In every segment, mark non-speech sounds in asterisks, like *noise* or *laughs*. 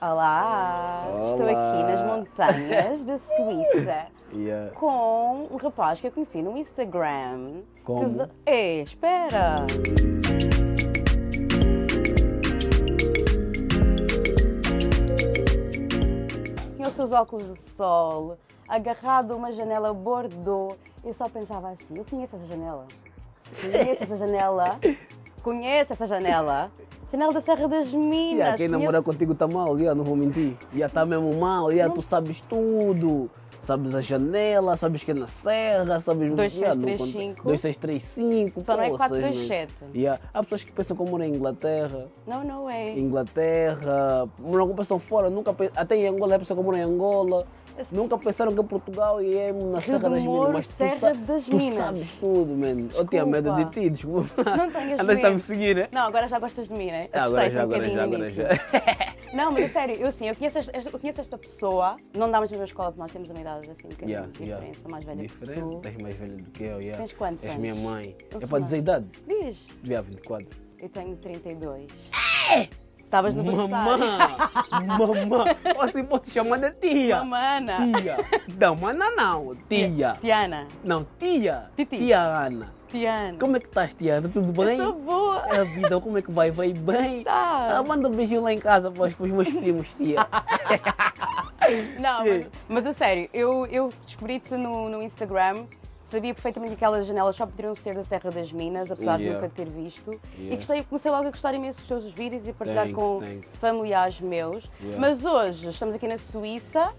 Olá! Olá. Estou aqui nas montanhas da Suíça *laughs* Yeah. com um rapaz que eu conheci no Instagram. Como? Que Ei, espera! Tinha os seus óculos de sol, agarrado a uma janela bordô. Eu só pensava assim: eu conheço essa janela. *laughs* Conheço essa janela. Conheço essa janela. Janela da Serra das Minas. Yeah, quem conheço- contigo tá mal, yeah, não vou mentir. Já tá mesmo mal, yeah, tu sabes tudo. Sabes a janela, sabes que é na serra, sabes... Dois, yeah, seis, não três, conta- cinco. dois, seis, três, cinco, Só não é poças, 427. man. Yeah. Há pessoas que pensam como na Inglaterra. Não, não é. Inglaterra, não pensam fora, nunca pe- até em Angola é pessoa como em Angola. Nunca pensaram que Portugal e é na Rio Serra das Minas, mas tu, Serra sa- das tu Minas. sabes tudo, man. Eu tinha medo de ti, desculpa. Não tenhas Andaste a me seguir, né? Não, agora já gostas de mim, né? Ah, agora já, um agora já, agora já. *laughs* *laughs* Não, mas a sério, eu sim, eu conheço esta, eu conheço esta pessoa, não dá mais na mesma escola, porque nós temos uma idade assim, um bocadinho Yeah, de yeah. diferença, mais velha Diferença, que tu. tens mais velha do que eu, yeah. Tens quantos És anos? minha mãe. Eu é para dizer idade? Diz, Yeah, 24. eu tenho 32. Estavas no berçário. Mamã! Mamã! Assim posso te chamar de tia. Mamana. Tia. Não, mana não. Tia. Tiana. Não, tia. Titi. Tia Ana. Tiana. Como é que estás, tia Ana? Tudo bem? Estou boa. A vida, como é que vai? Vai bem? Tá. Ah, manda um beijinho lá em casa para os, para os meus primos, tia. *laughs* Não, mas, mas a sério, eu, eu descobri-te no, no Instagram, sabia perfeitamente que aquelas janelas só poderiam ser da Serra das Minas, apesar de Yeah. nunca ter visto. E Yeah. gostei, comecei logo a gostar imenso dos teus vídeos e a partilhar Thanks, com thanks. familiares meus. Yeah. Mas hoje estamos aqui na Suíça.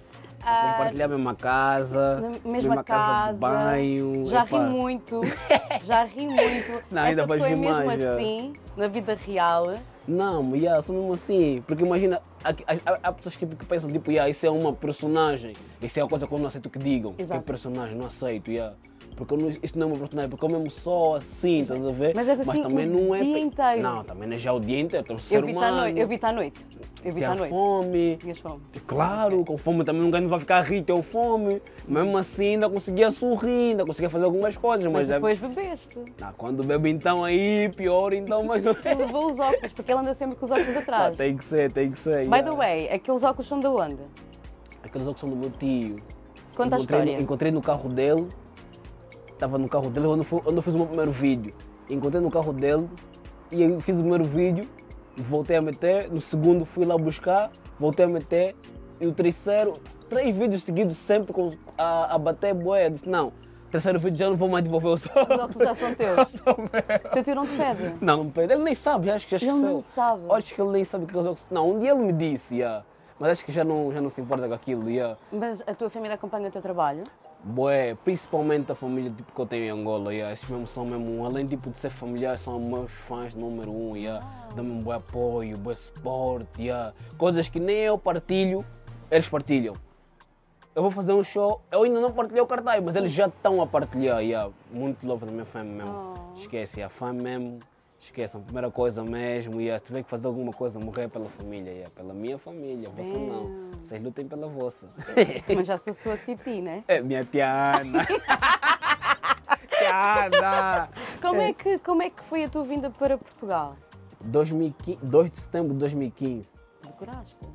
ah, Compartilhar a mesma casa, na mesma casa, de banho. já epá. ri muito, *laughs* já ri muito. Não, ainda Esta vais pessoa é mesmo mais, assim, na vida real. Não, yeah, sou mesmo assim. Porque imagina, há, há- há pessoas que, que pensam, tipo, yeah, isso é uma personagem. Isso é uma coisa que eu não aceito que digam. Que é Exato. personagem, não aceito, yeah. Porque não, isso não é uma personagem, porque eu mesmo sou assim, estás a ver? Mas és assim também o não é. dia inteiro. Não, também não é já o dia inteiro, eu ser humano. noite. Eu vi-te à noite. Eu vi-te à a noite. fome. Tinhas fome. Claro, com fome também ninguém vai ficar rico, tenho fome. Mesmo assim ainda conseguia sorrir, ainda conseguia fazer algumas coisas, mas, Mas deve- depois bebeste. Ah, quando bebe então aí, pior então, mas Ele levou os óculos, porque ele anda sempre com os óculos Ah, atrás. tem que ser, tem que ser. By yeah. the way, aqueles óculos são de onde? Aqueles óculos são do meu tio. Conta a encontrei, história. Encontrei no carro dele, estava no carro dele fui- quando eu fiz o meu primeiro vídeo. Encontrei no carro dele e eu fiz o primeiro vídeo, voltei a meter, no segundo fui lá buscar, voltei a meter, e o terceiro, três vídeos seguidos sempre com, a, a bater boé. Eu disse, não, terceiro vídeo já não vou mais devolver os Os óculos já são teus. *laughs* São meus. Teu tio não te pede. Não, não me pede. Ele nem sabe, acho que já Ele esqueceu. não sabe. Acho que ele nem sabe que aqueles óculos. Não, um dia ele me disse, yeah. mas acho que já não, já não se importa com aquilo. Yeah. Mas a tua família acompanha o teu trabalho? Bué, principalmente a família tipo, que eu tenho em Angola, yeah. esses mesmo são mesmo, além tipo, de ser familiar, são meus fãs número um, yeah. dão-me um bom apoio, bom suporte, yeah. coisas que nem eu partilho, eles partilham. Eu vou fazer um show, eu ainda não partilhei o cartaz, mas eles já estão a partilhar, yeah. muito love da minha fã mesmo. Oh. Esquece, a fã mesmo, esqueçam, primeira coisa mesmo, yeah. se tiver que fazer alguma coisa, morrer pela família, yeah. pela minha família, você não. Vocês lutem pela vossa. *laughs* Mas já sou sua titi, né? É minha Tiana. *laughs* Tiana. Como é, que, como é que foi a tua vinda para Portugal? 2015, 2 de setembro de 2015. Decoraste?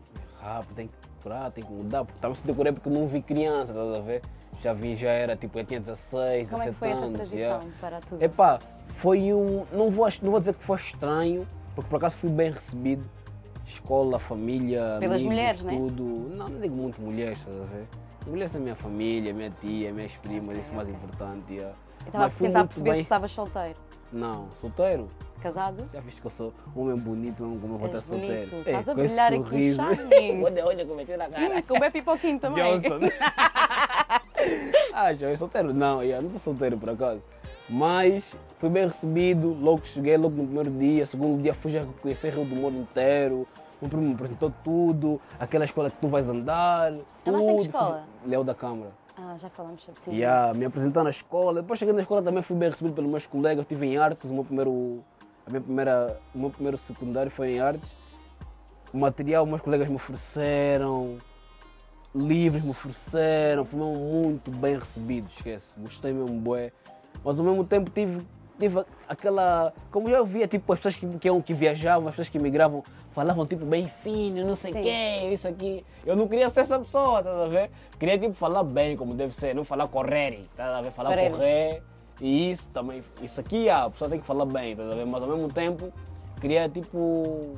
Rápido, tem que decorar, tem que mudar. Porque também se decorei porque não vi criança, estás a ver? Já vi, já era tipo, eu tinha 16, Como é que 17 foi essa anos. transição yeah. para tudo? Epá, foi um. Não vou, não vou dizer que foi estranho, porque por acaso fui bem recebido. Escola, família, Pelas amigos, mulheres, né? tudo. Não, não digo muito mulheres, estás a ver? Mulheres são minha família, minha tia, minhas primas, isso é mais importante. Eu estava a tentar perceber bem- se estavas solteiro. Não, solteiro. Casado? Já viste que eu sou um homem bonito, como eu vou estar solteiro. É, Estás a brilhar aqui, *laughs* olha, olha como é que eu na cara. Hum, com bem pipoquinho *laughs* também. *laughs* Johnson. ah, já é solteiro? Não, eu não sou solteiro por acaso. Mas fui bem recebido, logo que cheguei, logo no primeiro dia, segundo dia fui já conhecer Rio do Moro inteiro. O primo me apresentou tudo, aquela escola que tu vais andar. Andaste em que tudo. escola? Léo da Câmara. Ah, já falamos sobre isso. Yeah, me apresentar na escola. Depois cheguei na escola também fui bem recebido pelos meus colegas. Eu estive em artes, o meu primeiro, a minha primeira, o meu primeiro secundário foi em artes. O material meus colegas me ofereceram, livros me ofereceram, fui mesmo muito bem recebido, esquece. Gostei mesmo bué. Mas ao mesmo tempo tive tive aquela. Como eu via, tipo, as pessoas que, que, que viajavam, as pessoas que migravam, falavam tipo bem fino, não sei o quê, isso aqui. Eu não queria ser essa pessoa, tá a ver? Queria tipo falar bem como deve ser, não falar correr, tá a ver? Falar Correr. correr. E isso também, isso aqui a pessoa tem que falar bem, tá a ver? Mas ao mesmo tempo, queria tipo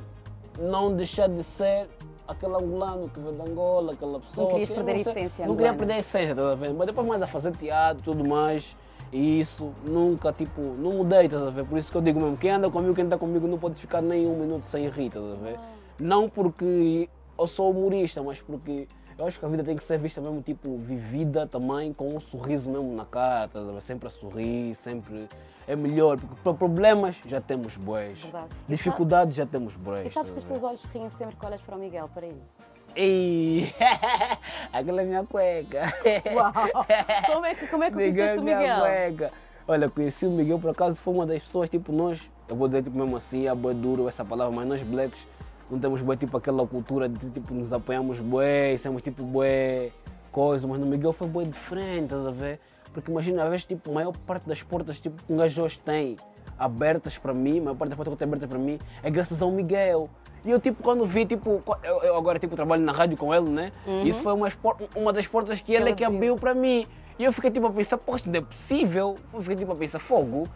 não deixar de ser aquele angolano que veio de Angola, aquela pessoa. querias que perder a essência Não queria perder a essência, tá ver? Mas depois mais a fazer teatro e tudo mais. E isso nunca, tipo, não mudei, tá a ver? Por isso que eu digo mesmo, quem anda comigo, quem está comigo não pode ficar nem um minuto sem rir, tá a ver? Não porque eu sou humorista, mas porque eu acho que a vida tem que ser vista mesmo, tipo, vivida também com um sorriso mesmo na cara, tá a ver? Sempre a sorrir, sempre é melhor, porque para problemas já temos boés, dificuldades já temos boés. E sabes que os teus olhos riem sempre que olhas para o Miguel, para isso. Ei, *laughs* aquela é minha cueca. Uau! *laughs* Como é que, como é que Miguel é o minha Miguel? cueca. Olha, conheci o Miguel por acaso, foi uma das pessoas, tipo nós, eu vou dizer tipo mesmo assim, é boi duro essa palavra, mas nós blacks não temos boi tipo aquela cultura de tipo nos apoiamos bué, somos tipo bué coisa, mas no Miguel foi boi diferente, estás a ver? Porque imagina, às vezes tipo, a maior parte das portas tipo, que um gajo hoje tem abertas para mim, a maior parte das portas que eu tenho abertas para mim é graças ao Miguel. E eu tipo, quando vi, tipo, eu, eu agora tipo trabalho na rádio com ele, né? Isso foi uma, uma das portas que ele é que abriu. para mim. E eu fiquei tipo a pensar, poxa, não é possível. Eu fiquei tipo a pensar, fogo.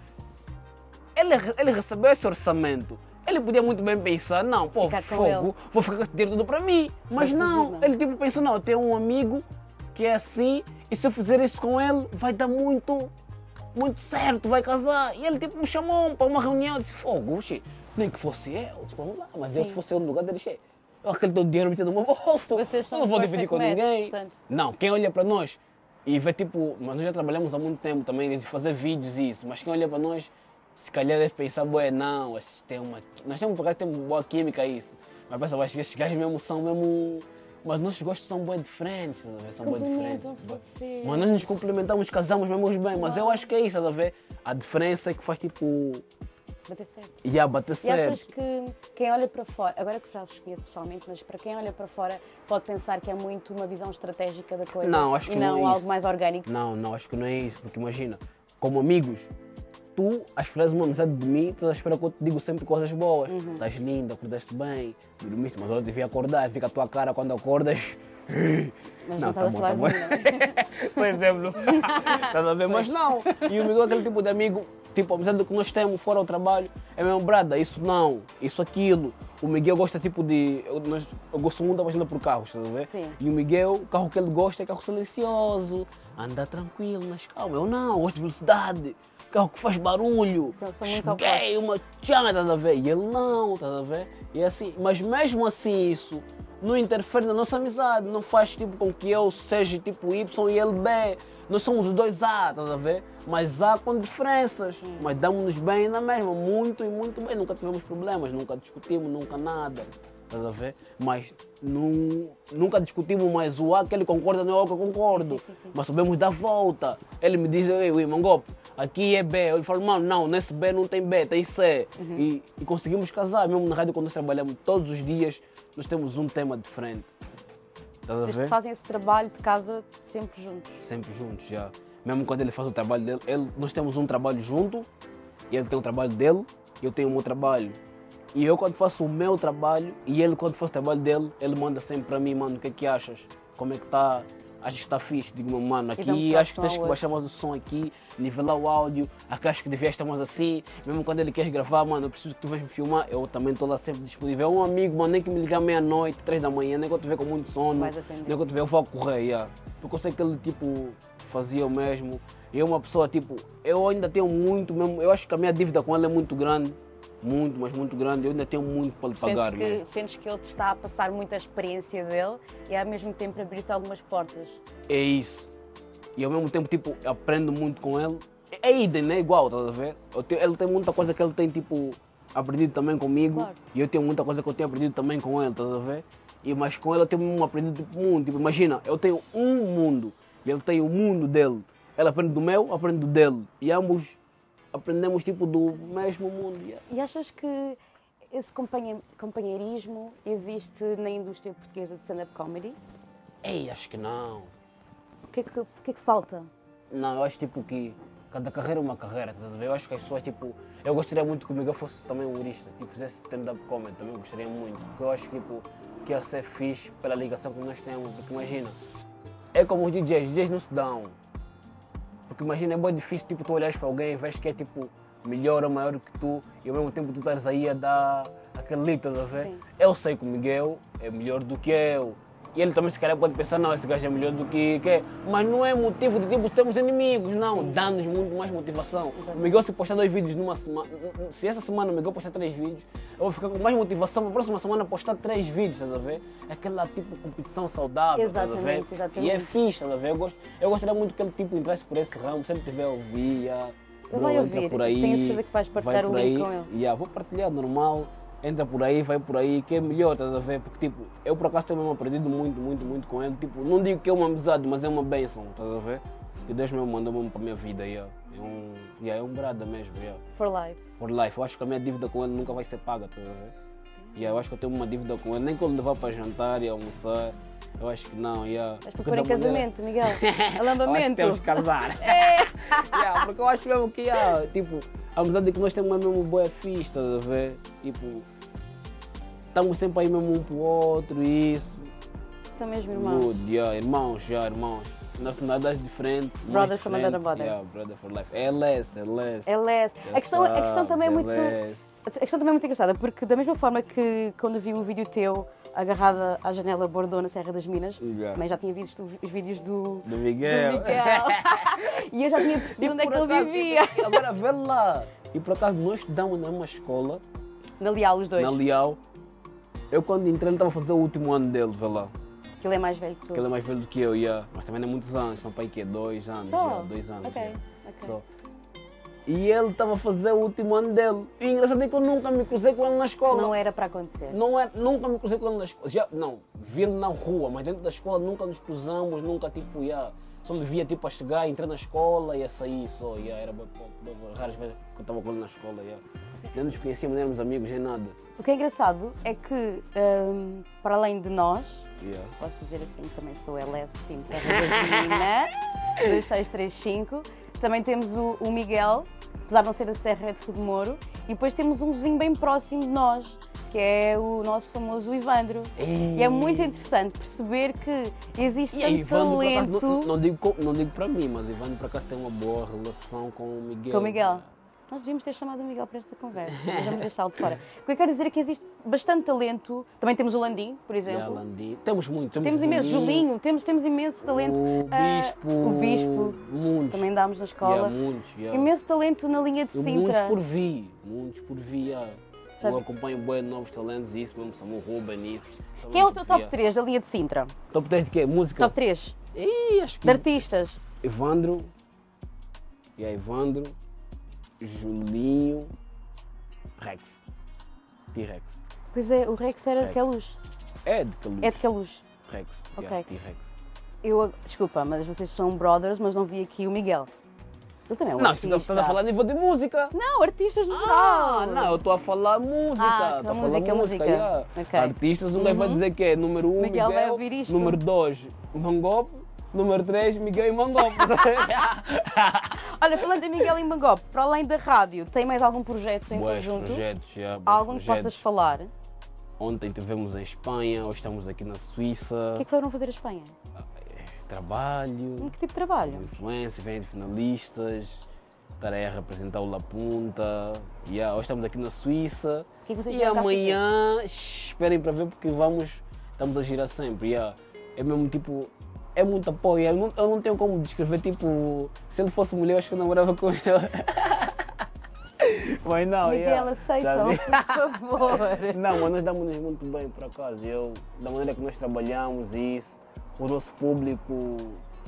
Ele, ele recebeu esse orçamento. Ele podia muito bem pensar, não, pô, fogo, vou ficar com esse dinheiro tudo para mim. Mas não. ele tipo pensou, não, eu tenho um amigo que é assim, e se eu fizer isso com ele, vai dar muito, muito certo, vai casar. E ele tipo me chamou para uma reunião, eu disse, fogo, nem que fosse eu, vamos lá, mas eu se Sim. fosse eu no lugar dele, che, eu aquele teu dinheiro metido no meu bolso, eu não vou dividir com match, ninguém. portanto. Não, quem olha para nós e vê tipo, mas nós já trabalhamos há muito tempo também de fazer vídeos e isso, mas quem olha para nós, se calhar deve pensar, bué, não, têm uma. Nós temos, por acaso, temos boa química isso. Mas pensa, esses gajos mesmo são mesmo. Mas nossos gostos são bem diferentes, tá? São bem diferentes. Vocês. Mas nós nos complementamos, casamos mesmo bem, mas eu acho que é isso, tá a ver? A diferença é que faz tipo. Bater certo. ia bater E achas certo. que quem olha para fora, agora que já os conheço pessoalmente, mas para quem olha para fora pode pensar que é muito uma visão estratégica da coisa Não, acho e que não não, é algo mais orgânico? Não, não, acho que não é isso, porque imagina, como amigos, tu esperas uma amizade de mim, tu a esperar que eu te digo sempre coisas boas. Uhum. Estás linda, acordaste bem, dormiste, mas eu devia acordar, fica a tua cara quando acordas. Mas Não, não, tá bom, tá bom. *laughs* Por exemplo. *laughs* Estás a ver? Mas não. E o Miguel é aquele tipo de amigo, tipo, a amizade que nós temos fora do trabalho, é mesmo, brada, isso não, isso aquilo. O Miguel gosta tipo de. Eu, nós, eu gosto muito da paixão por carros, estás a ver? Sim. E o Miguel, o carro que ele gosta é carro silencioso, anda tranquilo nas calmas. Eu não, eu gosto de velocidade, carro que faz barulho. Cheguei, uma tchanga, estás a ver? E ele não, estás a ver? E é assim, mas mesmo assim isso não interfere na nossa amizade, não faz tipo com que eu seja tipo Y e ele B. Nós somos os dois A, estás a ver? Mas A com diferenças, mas damos-nos bem na mesma, muito e muito bem. Nunca tivemos problemas, nunca discutimos, nunca nada. Estás a ver? Mas nu- nunca discutimos mais o A que ele concorda, não é o que eu concordo. Sim, sim, sim. Mas sabemos dar volta. Ele me diz, ei, Ui, Mangope, aqui é B. Eu falo, mano, não, nesse B não tem B, tem C. Uhum. E, e conseguimos casar, mesmo na rádio quando nós trabalhamos todos os dias, nós temos um tema diferente. Estás a Vocês ver? fazem esse trabalho de casa sempre juntos. Sempre juntos, já. Mesmo quando ele faz o trabalho dele, ele, nós temos um trabalho junto, e ele tem o trabalho dele, e eu tenho o meu trabalho. E eu quando faço o meu trabalho, e ele quando faz o trabalho dele, ele manda sempre para mim, mano, o que é que achas? Como é que está? Achas que está fixe? Digo, mano, aqui acho que tens que baixar mais o som aqui, nivelar o áudio, aqui acho que devias estar mais assim. Mesmo quando ele quer gravar, mano, eu preciso que tu venhas me filmar, eu também estou lá sempre disponível. É um amigo, mano, nem que me ligar meia-noite, três da manhã, nem eu tiver com muito sono, Vais nem que eu tiver, eu vou correr, yeah. Porque eu sei que ele, tipo, fazia o mesmo. E é uma pessoa, tipo, eu ainda tenho muito mesmo, eu acho que a minha dívida com ele é muito grande, muito, mas muito grande, eu ainda tenho muito para lhe pagar, Sentes que, mesmo. sentes que ele te está a passar muita experiência dele e ao mesmo tempo abrir-te algumas portas. É isso. E ao mesmo tempo, tipo, aprendo muito com ele. É é idem, né? Igual, estás a ver? Tenho- ele tem muita coisa que ele tem, tipo, aprendido também comigo. Claro. E eu tenho muita coisa que eu tenho aprendido também com ele, estás a ver? E, mas com ele eu tenho aprendido tipo, muito. Tipo, imagina, eu tenho um mundo e ele tem o mundo dele. Ele aprende do meu, eu aprendo do dele. E ambos aprendemos, tipo, do mesmo mundo. yeah. E achas que esse companheirismo existe na indústria portuguesa de stand-up comedy? Ei, acho que não. O que é que, que, é que falta? Não, eu acho tipo que Cada carreira é uma carreira, tá? Eu acho que as pessoas, tipo, eu gostaria muito que o Miguel fosse também humorista, tipo, fizesse stand-up comedy, também gostaria muito, porque eu acho que, tipo, que ia ser fixe pela ligação que nós temos, porque imagina, é como os DJs, os DJs não se dão. Porque imagina, é muito difícil, tipo, tu olhares para alguém e vês que é, tipo, melhor ou maior que tu, e ao mesmo tempo tu estás aí a dar aquele lito, tá a ver? Sim. Eu sei que o Miguel é melhor do que eu. E ele também se calhar pode pensar, não, esse gajo é melhor do que, que é. Mas não é motivo de tipo, termos inimigos, não. Dá-nos muito mais motivação. O Miguel se postar dois vídeos numa semana, se essa semana o Miguel postar três vídeos, eu vou ficar com mais motivação para a próxima semana postar três vídeos, estás a ver? Aquela tipo competição saudável, estás a ver? Exatamente. E é fixe, estás a ver? Eu, gosto, eu gostaria muito que ele tipo entrasse por esse ramo, se ele tiver a ouvir, já, Ele bro, vai ouvir, por aí, tenho certeza que vais partilhar vai o por link aí, com ele. Yeah, vou partilhar normal, entra por aí, vai por aí, que é melhor, estás a ver? Porque tipo, eu por acaso tenho mesmo aprendido muito, muito, muito com ele. Tipo, não digo que é uma amizade, mas é uma bênção, estás a ver? Que Deus mesmo mandou mesmo para a minha vida, yeah. é um, yeah, é um brada mesmo, yeah. For life. for life. Eu acho que a minha dívida com ele nunca vai ser paga, estás a ver? Yeah, eu acho que eu tenho uma dívida com ele, nem eu levar para jantar e almoçar, eu acho que não, yeah. Mas para Porque em da maneira- casamento, Miguel. *laughs* Alambamento. temos que casar. *laughs* *laughs* yeah, porque eu acho mesmo que, yeah, tipo, a amizade que nós temos é mesmo boa fixe, estás a ver? Tipo, estamos sempre aí mesmo um pro outro e isso. São mesmo irmãos. Good, yeah, irmãos, já, irmãos. Nacionalidades diferentes. mais Brothers from diferentes, another mother. Yeah, brother for life. É less, é less. É less. A questão, a questão também é muito. A questão também é muito engraçada, porque da mesma forma que quando vi um vídeo teu agarrada à janela Bordeaux na Serra das Minas, Yeah. também já tinha visto os vídeos do, Do Miguel. do Miguel. *laughs* e eu já tinha percebido onde é que ele vivia. Agora vê lá. E por acaso nós estudamos mesma escola, Na Leal, os dois. na Leal. Eu quando entrei ele estava a fazer o último ano dele, vê lá. Que ele é mais velho que tu. Porque ele é mais velho do que eu, yeah. mas também não é muitos anos, para aí que é dois anos, já, dois anos. Ok, yeah. ok. E ele estava a fazer o último ano dele. E engraçado é que eu nunca me cruzei com ele na escola. Não era para acontecer. Não é, nunca me cruzei com ele na escola. Já, não, vi ele na rua, mas dentro da escola nunca nos cruzamos, nunca tipo, yeah, só me via tipo a chegar, entrar na escola e a sair só. Yeah, era raras vezes que eu estava com ele na escola. Yeah. Nem nos conhecíamos, nem éramos amigos, nem nada. O que é engraçado é que, hum, para além de nós, Yeah. posso dizer assim, também sou LS Team Serra da Menina, 2635, também temos o, o Miguel, apesar de não ser da Serra, é de Rio de Moro, e depois temos um vizinho bem próximo de nós, que é o nosso famoso Ivandro. E é muito interessante perceber que existe E tanto Ivandro, por acaso, talento não, não, digo, não digo para mim, mas Ivandro por acaso tem uma boa relação com o Miguel. com o Miguel. Nós devíamos ter chamado o Miguel para esta conversa, *laughs* mas vamos deixá-lo de fora. O que eu quero dizer é que existe bastante talento. Também temos o Landim, por exemplo. Yeah, Landim. Temos muito. Temos, Temos imenso Julinho, temos, temos imenso talento. O Ah, Bispo. o Bispo. Muitos. Também dámos na escola. Yeah, muitos. yeah. Imenso talento na linha de Eu muitos Sintra. por vi. Muitos por vi. yeah. Sabe- Eu acompanho bem novos talentos, isso mesmo, Samuel Ruben, isso. Quem é o teu top Yeah. 3 da linha de Sintra? Top 3 de quê? Música? Top 3 Ih, acho que de artistas. Evandro. E aí, Evandro. Julinho. Rex. T-Rex. Pois é, o Rex era de Rex. Queluz. É de Caluz. É de Queluz. Rex. Ok. Yeah, T-Rex. Eu, desculpa, mas vocês são brothers, mas não vi aqui o Miguel. Ele também é um Não, artista. estás a falar a nível de música. Não, artistas no Ah, geral. não, eu estou a falar música. Ah, a música, falar música. yeah. Ok. Artistas, um gajo vai Uhum. dizer que é número um, Miguel Miguel, vai ouvir isto. número dois, Mangope, número três, Miguel e Mangope. *laughs* Olha, falando de Miguel em Bangop, para além da rádio, tem mais algum projeto em Boas conjunto? projetos, já, bons Algum que projetos. possas falar? Ontem estivemos em Espanha, hoje estamos aqui na Suíça. O que é que foram fazer a Espanha? Trabalho, Em que tipo de trabalho? influência, vem de finalistas, estar aí a representar o La Punta. Yeah, hoje estamos aqui na Suíça. Que é que E amanhã, esperem para ver porque vamos, estamos a girar sempre. yeah. É mesmo tipo, é muito apoio. Eu não, eu não tenho como descrever, tipo, se ele fosse mulher, eu acho que eu namorava com ele. *laughs* Mas não, Miguel, yeah, aceitam, sabe? por favor. *laughs* Não, mas nós damos-nos muito bem, por acaso. Eu, da maneira que nós trabalhamos isso, o nosso público,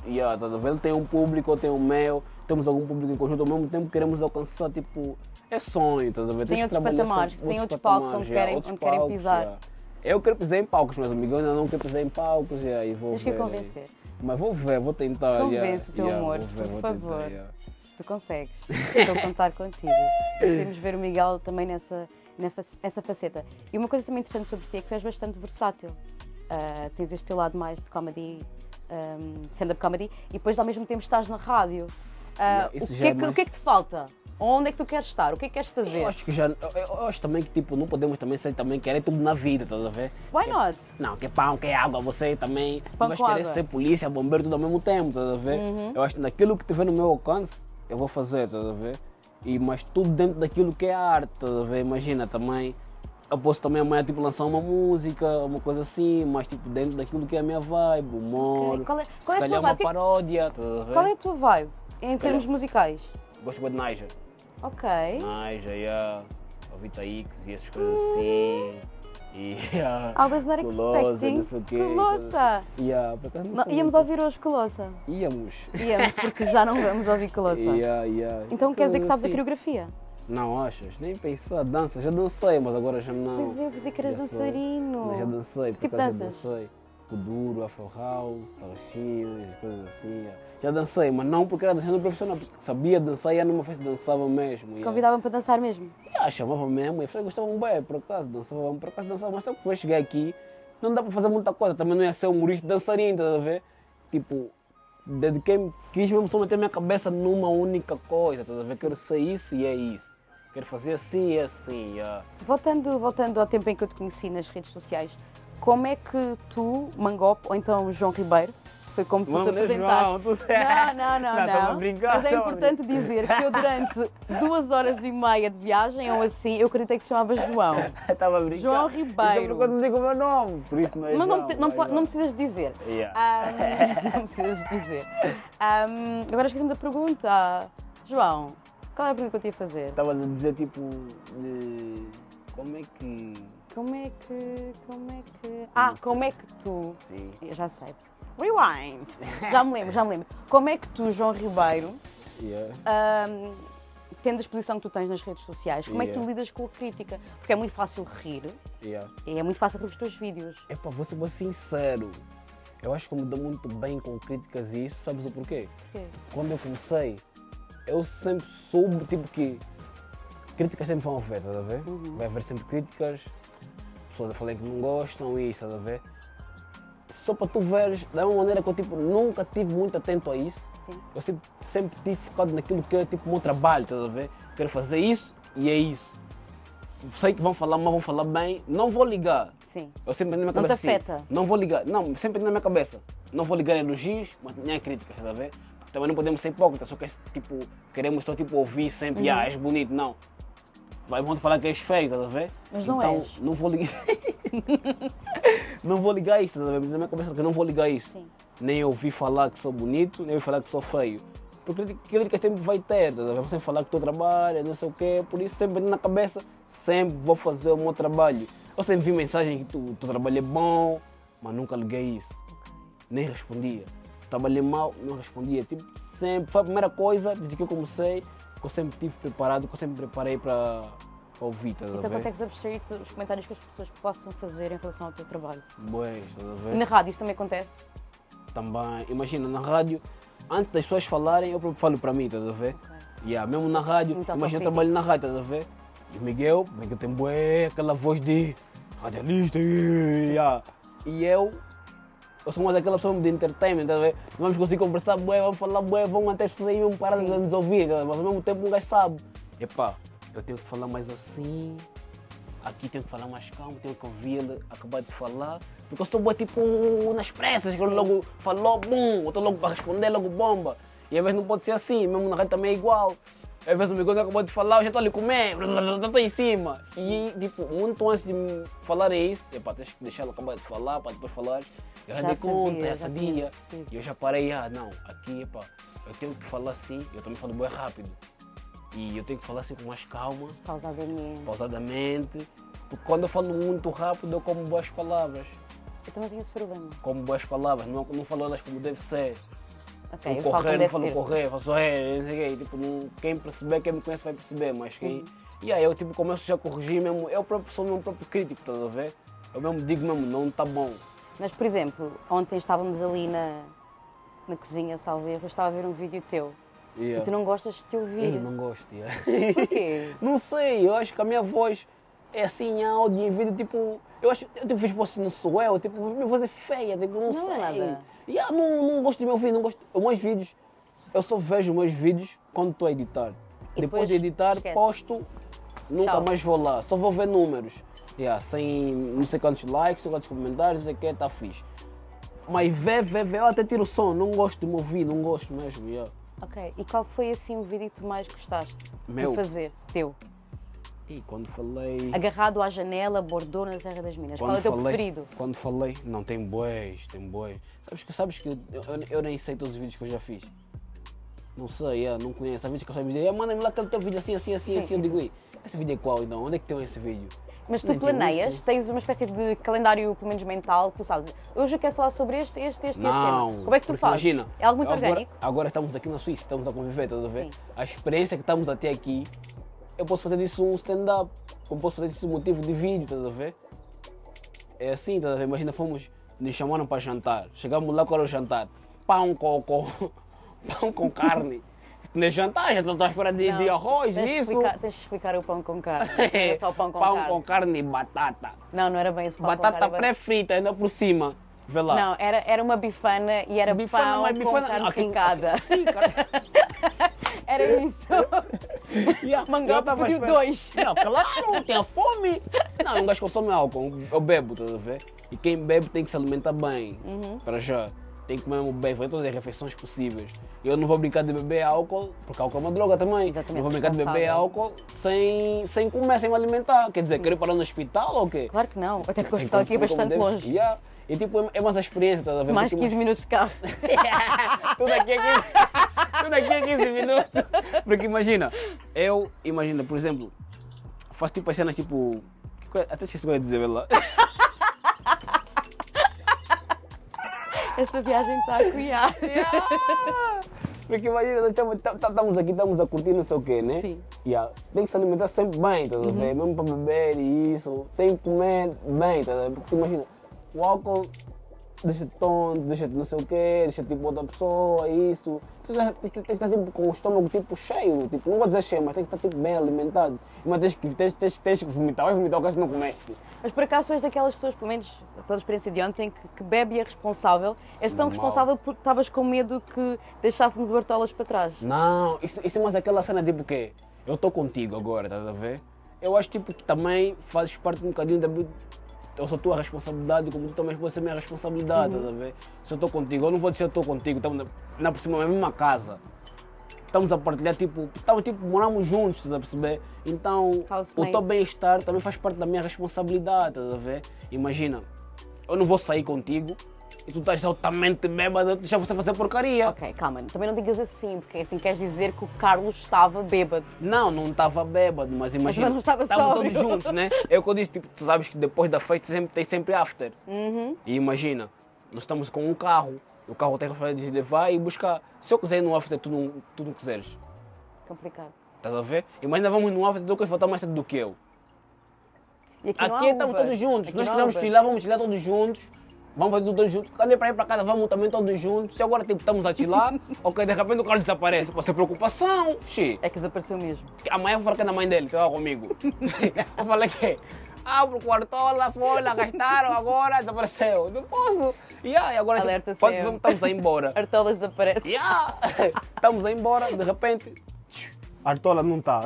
yeah, tá tem um público, eu tenho o meu, temos algum público em conjunto, ao mesmo tempo queremos alcançar, tipo, é sonho, tá a ver? Tem que outros patamares, tem outros palcos onde yeah, querem- onde querem pisar. yeah. Eu quero pisar em palcos, mas amigo, eu ainda não quero pisar em palcos, e vou Tens que ver. convencer. Mas vou ver, vou tentar. Convence o teu yeah, amor, ver, por favor. Tentar, yeah. Tu consegues. Estou a contar contigo. Queremos ver o Miguel também nessa, nessa essa faceta. E uma coisa também interessante sobre ti é que tu és bastante versátil. Ah, tens este teu lado mais de comedy, um, stand-up comedy, e depois ao mesmo tempo estás na rádio. Ah, Yeah, o, que é é que, mais- o que é que te falta? Onde é que tu queres estar? O que é que queres fazer? Eu acho que já. Eu, eu acho também que tipo, não podemos também ser também querer tudo na vida, estás a ver? Why Que- not? Não, que pão, que água, você também. Pão com querer ser polícia, bombeiro, tudo ao mesmo tempo, estás a ver? Uhum. Eu acho que naquilo que tiver no meu alcance, eu vou fazer, estás a ver? E, mas tudo dentro daquilo que é arte, estás a ver? Imagina também. Eu posso também amanhã tipo, lançar uma música, uma coisa assim, mas tipo dentro daquilo que é a minha vibe, humor. Ok, qual é- se qual é a tua calhar vibe? uma é que- paródia? Qual é a tua vibe em Se termos calhar. musicais? Gosto muito de Naija. Ok. Naija, yeah. A Vita X e essas coisas assim. E *laughs* yeah. I was not Colosa, expecting. não sei o quê. Colossa! Por acaso não Não, íamos ouvir hoje Colossa. Íamos. Íamos, porque já não vamos ouvir Colossa. Yeah, yeah. Então quer dizer que sabes a Assim. coreografia? Não, achas? Nem pensar. Dança, já dancei, mas agora já não. Pois é, eu pensei que eras Já sei. dançarino. Mas já dancei, por tipo acaso já danças? dancei. Kuduro, Afro House, Tarochinhas, coisas assim. Já dancei, mas não porque era dançando profissional, porque sabia dançar e ia numa festa dançava mesmo. yeah. Convidavam para dançar mesmo. Ah, chamava mesmo, e eu gostava bem, por acaso, dançava, por acaso dançava, mas depois cheguei aqui, não dá para fazer muita coisa, também não ia ser humorista dançarino, estás a ver? Tipo, dediquei-me, quis mesmo só meter minha cabeça numa única coisa, estás a ver? Quero ser isso e é isso. Quero fazer assim e é assim, yeah. Voltando, voltando ao tempo em que eu te conheci nas redes sociais, como é que tu, Mangop, ou então João Ribeiro, foi como tu te Vamos, apresentaste. João? Tu- Não, não, não, Não, não. Mas é importante dizer que eu durante duas horas e meia de viagem ou assim, eu acreditei que te chamavas João. *laughs* Estava a brincar. João é Ribeiro. não digo o meu nome, por isso não é Mas não, te- não, é João. não precisas dizer. Yeah. Ahm, *laughs* não precisas dizer. Ahm, agora esqueci-me da pergunta. João, qual é a pergunta que eu te ia fazer? Estavas a dizer tipo, de... como é que... Como é que. Como é que. Ah, sei. como é que tu. Sim. Eu já sei. Rewind! Já me lembro, já me lembro. Como é que tu, João Ribeiro, Yeah. ahm, tendo a exposição que tu tens nas redes sociais, como é que tu Yeah. lidas com a crítica? Porque é muito fácil rir Yeah. e é muito fácil rir os teus vídeos. Epá, vou ser sincero. Eu acho que eu me dou muito bem com críticas e isso, sabes o porquê? Porquê? Quando eu comecei, eu sempre soube, tipo que críticas sempre vão haver, estás a ver? Uhum. Vai haver sempre críticas, pessoas a que não gostam isso, estás a ver? Só para tu veres, da mesma maneira que eu tipo, nunca estive muito atento a isso, Sim. eu sempre, sempre tive focado naquilo que é tipo o meu trabalho, estás a ver? Quero fazer isso e é isso. Sei que vão falar mal, vão falar bem, não vou ligar. Sim. Eu sempre na minha Não te cabeça afeta? assim, não vou ligar, não, sempre na minha cabeça. Não vou ligar elogios, mas nem críticas, estás a ver? Também não podemos ser hipócritas, só que tipo, queremos só tipo ouvir sempre, Uhum. ah, és bonito, não. Vai vão falar que és feio, estás a ver? Mas não então, és. não vou ligar. *laughs* não vou ligar isso, estás a ver? Na minha cabeça que eu não vou ligar isso. Sim. Nem ouvi falar que sou bonito, nem ouvi falar que sou feio. Porque crítica- críticas sempre vai ter, estás a ver? Vão sempre falar que tu trabalha, não sei o quê, por isso sempre na cabeça, sempre vou fazer o meu trabalho. Eu sempre vi mensagem que tu, tu trabalho é bom, mas nunca liguei isso. Nem respondia. Trabalhei mal, não respondia. Tipo, sempre, foi a primeira coisa desde que eu comecei, que eu sempre estive preparado, que eu sempre preparei para ouvir, estás a Então ver? consegues abstrair os comentários que as pessoas possam fazer em relação ao teu trabalho. Pois, estás a E ver? na rádio isso também acontece? Também, imagina, na rádio, antes das pessoas falarem, eu próprio falo para mim, estás a ver? Ok. Yeah, mesmo na rádio, Então, imagina eu trabalho na rádio, estás a ver? E o Miguel, o Miguel tem bué, aquela voz de radialista, yeah. e eu, eu sou mais aquela pessoa de entertainment, ver? Vamos conseguir conversar bué, vamos falar bué, vamos até as pessoas aí mesmo parar de nos ouvir, ver? mas ao mesmo tempo um gajo sabe, epá, eu tenho que falar mais assim, aqui tenho que falar mais calmo, tenho que ouvir ele acabar de falar, porque eu sou bué tipo nas pressas, que eu logo falou, bum, eu estou logo para responder, logo bomba. E às vezes não pode ser assim, mesmo na rádio também é igual. Às vezes o Miguel acabou de falar, eu já estou ali comer, estou em cima. E tipo, muito antes de me falarem isso, epá, tens que deixar ele acabar de falar, para depois falar. Eu já, Já dei conta, sabia, já sabia. E eu já parei, ah, não, aqui, epá, eu tenho que falar assim, eu também falo bem rápido. E eu tenho que falar assim com mais calma Pausadamente. pausadamente, porque quando eu falo muito rápido eu como boas palavras. Eu também tenho esse problema. Como boas palavras, não, não falo elas como deve ser. Ok, Não eu falo correr, não falo correr, faço é, não sei o quê. Tipo, quem perceber, quem me conhece vai perceber, mas quem. Uhum. E aí eu tipo, começo já a corrigir mesmo, eu próprio sou meu próprio crítico, estás a ver? Eu mesmo digo mesmo, não está bom. Mas, por exemplo, ontem estávamos ali na, na cozinha, salvo erro, eu estava a ver um vídeo teu. E tu não gostas de te ouvir. Ei, não gosto, yeah. Porquê? *laughs* Não sei, eu acho que a minha voz é assim áudio e vídeo, tipo, eu acho, eu tipo, fiz posso não sou eu, tipo, minha voz é feia, tipo, não, Não é sei. nada. E ah, não, não gosto de me ouvir, não gosto, os meus vídeos eu só vejo meus vídeos quando estou a editar. E depois, depois de editar, esquece. posto, nunca Tchau. mais vou lá. Só vou ver números. Yeah, sem não sei quantos likes, não sei quantos comentários, não sei o que, está fixe. Mas vê, vê, vê, eu até tiro o som, não gosto de me ouvir, não gosto mesmo. Yeah. Ok. E qual foi assim o vídeo que tu mais gostaste Meu. de fazer? Teu. E quando falei. Agarrado à janela, bordou na Serra das Minas. Quando qual é o teu falei, preferido? Quando falei, não, tem bois, tem bois. Sabes que, sabes que eu, eu, eu nem sei todos os vídeos que eu já fiz. Não sei, yeah, não conheço. Há vídeos que eu me dizem, manda-me lá aquele teu vídeo assim, assim, assim, Sim, assim. Eu digo, "Ei, esse vídeo é qual então? Onde é que tem esse vídeo? Mas tu planeias, tens uma espécie de calendário, pelo menos mental, que tu sabes. Hoje eu quero falar sobre este, este, este, este Não, tema. Como é que tu fazes? Imagina, é algo muito agora, orgânico? Agora estamos aqui na Suíça, estamos a conviver, estás a ver? Sim. A experiência que estamos até aqui, eu posso fazer disso um stand-up, como posso fazer disso um motivo de vídeo, estás a ver? É assim, estás a ver? Imagina, fomos, nos chamaram para jantar, chegamos lá, qual era o jantar? Pão com, com, *laughs* pão com carne. Não é jantar, já estou à espera de, de Não, arroz, tens isso. explicar- tens que explicar o pão com carne. *laughs* Não é só o pão com pão carne. com carne e batata. Não, não era bem esse pão com batata carne. era- pré-frita, ainda por cima. Vê lá. Não, era, era uma bifana e era Bifana, pão mas com bifana- carne aquilo- picada. *laughs* Sim, cara. *laughs* Era isso. Yeah, Mangal eu tava pediu esperando- dois. Não, claro, tem fome. Não, um gajo consome álcool, eu bebo, estás a ver? E quem bebe tem que se alimentar bem, Uhum. para já. Tem que comer bem, fazer todas as refeições possíveis. Eu não vou brincar de beber álcool, porque álcool é uma droga também. Exatamente, não vou brincar de beber álcool sem, sem comer, sem me alimentar. Quer dizer, quero ir parar no hospital ou o quê? Claro que não, até porque o hospital aqui é bastante longe. Yeah. E tipo, é- é mais experiência, estás a ver? Mais Porque 15 minutos de carro. *laughs* tudo aqui é 15, *laughs* tudo aqui é 15 minutos. Porque imagina, eu, imagina, por exemplo, faço tipo as cenas tipo. Até esqueci o que eu ia dizer, lá. Esta viagem está a cuiar. *laughs* Porque imagina, nós estamos, tá- tá- estamos aqui, estamos a curtir não sei o quê, né? Sim. Yeah. Tem que se alimentar sempre bem, estás a ver? Mesmo para beber e isso. Tem que comer bem, estás a ver? Porque imagina, o álcool deixa-te tonto, deixa-te não sei o quê, deixa-te tipo outra pessoa, isso. Tu já tens, tens que estar tipo, com o estômago tipo cheio, tipo, não vou dizer cheio, mas tem que estar tipo, bem alimentado. Mas tens que, tens, tens, tens que vomitar, vais vomitar o que se não comeste. Mas por acaso és daquelas pessoas, pelo menos pela experiência de ontem, que, que bebe e é responsável. És tão Mal. responsável porque estavas com medo que deixássemos Bartolas para trás. Não, isso, isso é mais aquela cena tipo que eu estou contigo agora, estás a ver? Eu acho tipo que também fazes parte um bocadinho da. Eu sou tua responsabilidade, como tu também pode ser minha responsabilidade, estás a ver? Se eu estou contigo, eu não vou dizer eu estou contigo, estamos na, cima, na mesma casa. Estamos a partilhar, tipo, estamos, tipo, moramos juntos, estás a perceber? Então, o teu bem-estar também faz parte da minha responsabilidade, estás a ver? Imagina, eu não vou sair contigo e tu estás altamente bêbado, deixa você fazer porcaria. Ok, calma, também não digas assim, porque assim queres dizer que o Carlos estava bêbado. Não, não estava bêbado, mas imagina. não estava estavam todos juntos, né? É o que eu disse, tipo, tu sabes que depois da festa sempre, tem sempre after. Uhum. E imagina, nós estamos com um carro, o carro tem que de levar e buscar. Se eu quiser ir no after, tu não, tu não quiseres. Complicado. Estás a ver? Imagina, vamos no after, tu queres voltar mais cedo do que eu. E aqui, Aqui estamos todos juntos, Aqui nós queremos chilar, vamos chilar todos juntos. Vamos fazer tudo juntos. Cadê para ir para casa? Vamos também todos juntos. Se agora tipo, estamos a chilar, *laughs* ok, de repente o Carlos desaparece. Pode ser preocupação, xi. É que desapareceu mesmo. Amanhã eu vou falar que é da mãe dele, que estava comigo. *laughs* eu falei que, ah, pro quartola, foi lá, gastaram, agora desapareceu. Não posso. Yeah, e agora, tipo, Alerta quando vamos- estamos a ir embora. *laughs* Artolas desaparece. Yeah. estamos a ir embora, de repente, Artola não está.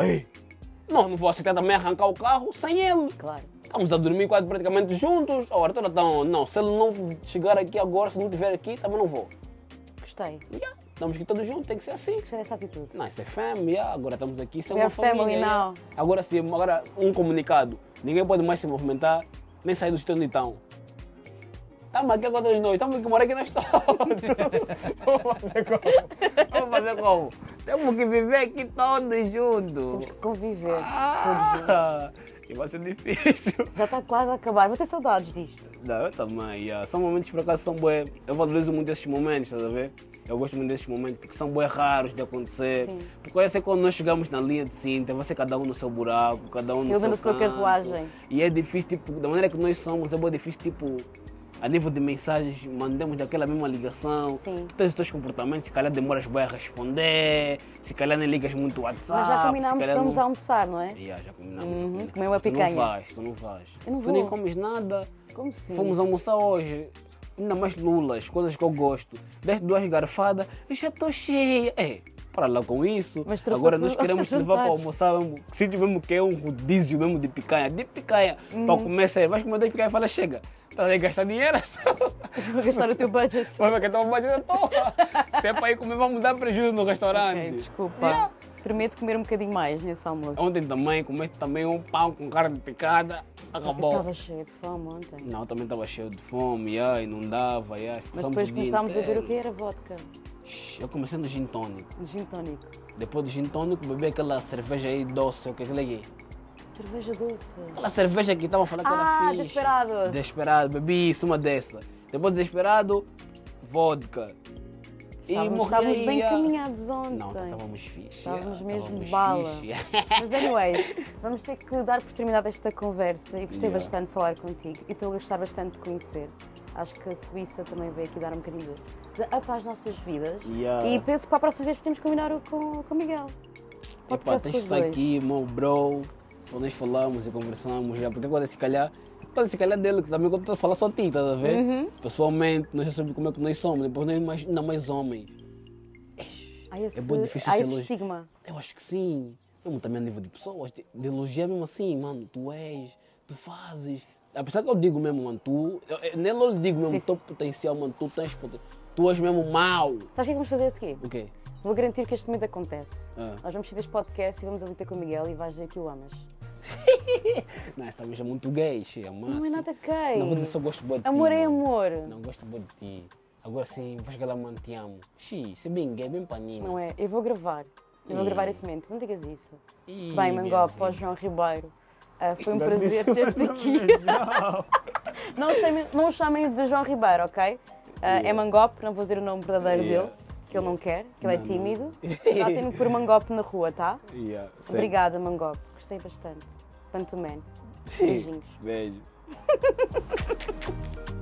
Não, não vou aceitar também arrancar o carro sem ele. Claro. Estamos a dormir quase praticamente juntos. O Artola está onde? Não, se ele não chegar aqui agora, se não estiver aqui, também não vou. Gostei. Yeah. Estamos aqui todos juntos, tem que ser assim. Gostei dessa atitude. Não, isso é family, yeah. agora estamos aqui, isso é We uma family família. now. Agora sim, agora um comunicado. Ninguém pode mais se movimentar, nem sair do sítio onde estão. Estamos aqui agora todos nós, estamos aqui morar aqui nós *laughs* todos. Vamos fazer como? Vamos fazer como? Temos que viver aqui todos juntos. Temos que conviver. todos juntos. Ah, e vai ser difícil. Já está quase a acabar. Vou ter saudades disto. Não, eu também, yeah. são momentos por acaso são bué. Eu valorizo muito esses momentos, estás a ver? Eu gosto muito desses momentos porque são bué raros de acontecer. Sim. Porque olha, sei quando nós chegamos na linha de cinta, você cada um no seu buraco, cada um no Eu seu na sua canto. carruagem. E é difícil, tipo, da maneira que nós somos, é bué difícil, tipo, a nível de mensagens, mandamos daquela mesma ligação. Sim. Tu tens os teus comportamentos, se calhar demoras bué a responder, se calhar nem ligas muito o WhatsApp. Mas já se combinámos que vamos não... almoçar, não é? Yeah, já combinamos. Uhum, já comer uma Tu picanha. não vais, tu não vais. Eu não Tu nem vou. comes nada. Como assim? Fomos almoçar hoje. ainda mais lulas, coisas que eu gosto. Deste duas garfadas, eu já estou cheia. É, para lá com isso. Agora nós queremos *laughs* levar para almoçar mesmo. Sítio mesmo que é um rodízio mesmo de picanha. De picanha. Uhum. Para comer sério. Vais comer de picanha e fala, chega. Estás aí a gastar dinheiro? Vou gastar o teu budget. Vai ver que estão batendo porra. Se é para ir comer, vamos dar prejuízo no restaurante. Ok, desculpa. Yeah. Comer um bocadinho mais nesse almoço. Ontem também comeste também um pão com carne picada. Eu Acabou. estava cheia de fome ontem. Não, também estava cheio de fome, yeah, e não dava. Yeah, Mas depois o começámos a ver o que era vodka. Eu comecei no gin tônico. Um gin tónico. Depois do gin tônico, bebi aquela cerveja aí doce, o que é aquilo aí? Cerveja doce. Aquela cerveja que estavam falando que era Ah, fixe. Desperados. Desesperado, bebi isso, uma dessa. Depois de desesperado, vodka. Estávamos, estávamos bem yeah. encaminhados ontem. Não, estávamos fixe. Estávamos mesmo estávamos bala. fixe. *laughs* Mas anyway, *laughs* vamos ter que dar por terminada esta conversa e gostei Yeah. bastante de falar contigo e estou a gostar bastante de conhecer. Acho que a Suíça também veio aqui dar um bocadinho de up às nossas vidas. Yeah. E penso que para a próxima vez podemos combinar com, o Miguel. Epá, tens de estar dois. aqui, meu bro. Quando nós falamos e conversamos, já, porque agora se calhar, pode se calhar dele, que também quando falar só a ti, estás a ver? Uhum. Pessoalmente, nós já sabemos como é que nós somos, depois nós mais, ainda mais homens. Esse, É bué difícil ser esse elogi- estigma. Eu acho que sim. Eu também a nível de pessoas, de, de elogiar mesmo assim, mano, tu és, tu fazes. Apesar que eu digo mesmo, mano, tu, eu, eu- nele eu lhe digo mesmo, Sim. teu potencial, mano, tu tens poten- tu és mesmo mau. Sabes o que é que vamos fazer a seguir? O quê? Vou garantir que este momento acontece. Ah. Nós vamos sair deste podcast e vamos ali ter com o Miguel e vais dizer que o amas. *laughs* Não, essa também é muito gay, cheia, mas. Não é nada gay. Não vou dizer só gosto de ti. Amor é amor. Não gosto de ti. Agora sim, vais que ela mano, te amo. Xi, se bem gay, bem paninho. Não é? Eu vou gravar. Eu vou gravar esse momento. Não digas isso. Ih, Bem, Mangó, pós João Ribeiro. ah, foi um prazer ter-te aqui. *laughs* não. Chamem, não o chamem de João Ribeiro, ok? É Yeah. Mangop, não vou dizer o nome verdadeiro Yeah. dele, que ele não quer, que ele é Não, tímido. *laughs* Tratem-no por Mangop na rua, tá? Yeah. Obrigada, Mangop. Gostei bastante. Pantoman. Beijinhos. Beijo. *laughs*